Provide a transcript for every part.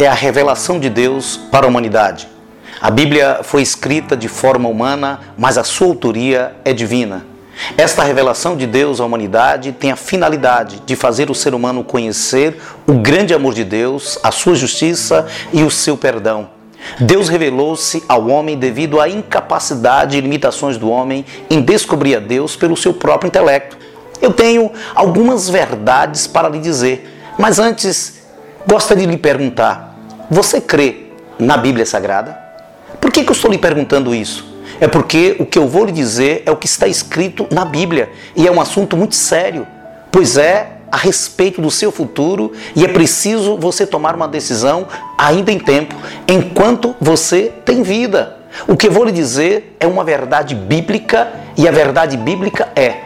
é a revelação de Deus para a humanidade. A Bíblia foi escrita de forma humana, mas a sua autoria é divina. Esta revelação de Deus à humanidade tem a finalidade de fazer o ser humano conhecer o grande amor de Deus, a sua justiça e o seu perdão. Deus revelou-se ao homem devido à incapacidade e limitações do homem em descobrir a Deus pelo seu próprio intelecto. Eu tenho algumas verdades para lhe dizer, mas antes gostaria de lhe perguntar: você crê na Bíblia Sagrada? Por que, que eu estou lhe perguntando isso? É porque o que eu vou lhe dizer é o que está escrito na Bíblia e é um assunto muito sério, pois é a respeito do seu futuro e é preciso você tomar uma decisão ainda em tempo, enquanto você tem vida. O que eu vou lhe dizer é uma verdade bíblica e a verdade bíblica é: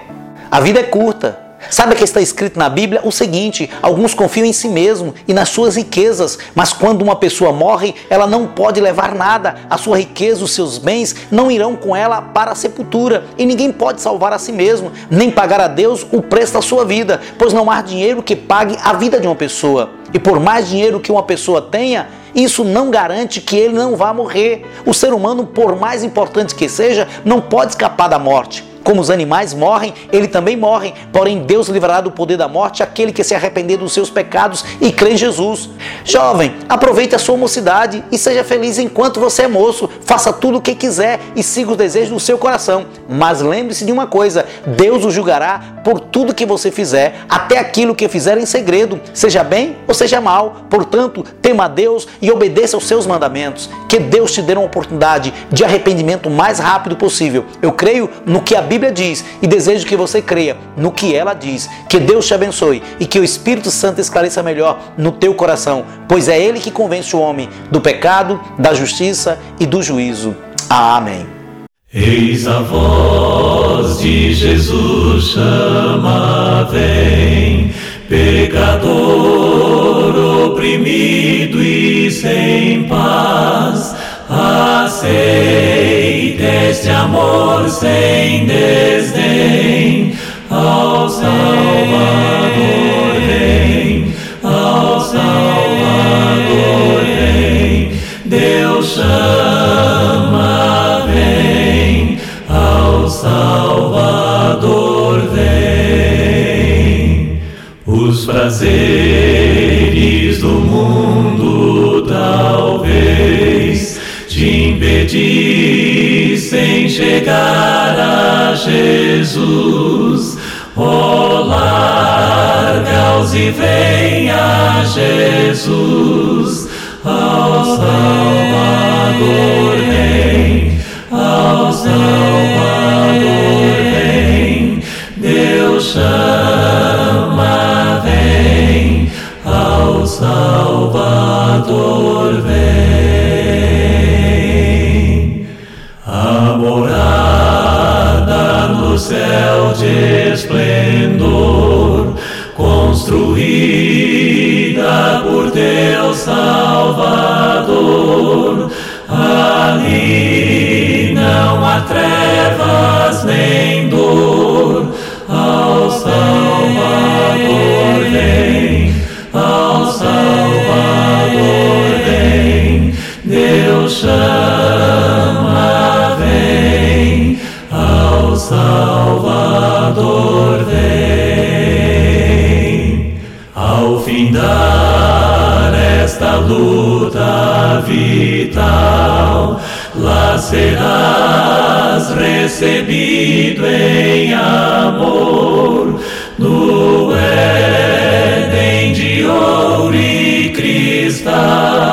a vida é curta, Sabe que está escrito na Bíblia o seguinte: alguns confiam em si mesmo e nas suas riquezas, mas quando uma pessoa morre, ela não pode levar nada. A sua riqueza, os seus bens não irão com ela para a sepultura, e ninguém pode salvar a si mesmo, nem pagar a Deus o preço da sua vida, pois não há dinheiro que pague a vida de uma pessoa. E por mais dinheiro que uma pessoa tenha, isso não garante que ele não vá morrer. O ser humano, por mais importante que seja, não pode escapar da morte. Como os animais morrem, ele também morre. Porém, Deus livrará do poder da morte aquele que se arrepender dos seus pecados e crê em Jesus. Jovem, aproveite a sua mocidade e seja feliz enquanto você é moço. Faça tudo o que quiser e siga os desejos do seu coração. Mas lembre-se de uma coisa: Deus o julgará por tudo que você fizer, até aquilo que fizer em segredo, seja bem ou seja mal. Portanto, tema a Deus e obedeça aos seus mandamentos. Que Deus te dê uma oportunidade de arrependimento o mais rápido possível. Eu creio no que a Bíblia Bíblia diz e desejo que você creia no que ela diz. Que Deus te abençoe e que o Espírito Santo esclareça melhor no teu coração, pois é Ele que convence o homem do pecado, da justiça e do juízo. Amém. Eis a voz de Jesus chama, vem, pecador oprimido e sem paz, aceita este amor sem desdém ao Salvador vem, ao Salvador vem, Deus chama, vem, ao Salvador vem. Os prazeres chegar a Jesus. Oh, larga-os e vem a Jesus, ao Salvador Salvador, ali não há luta vital, lá serás recebido em amor no Éden de ouro e cristal.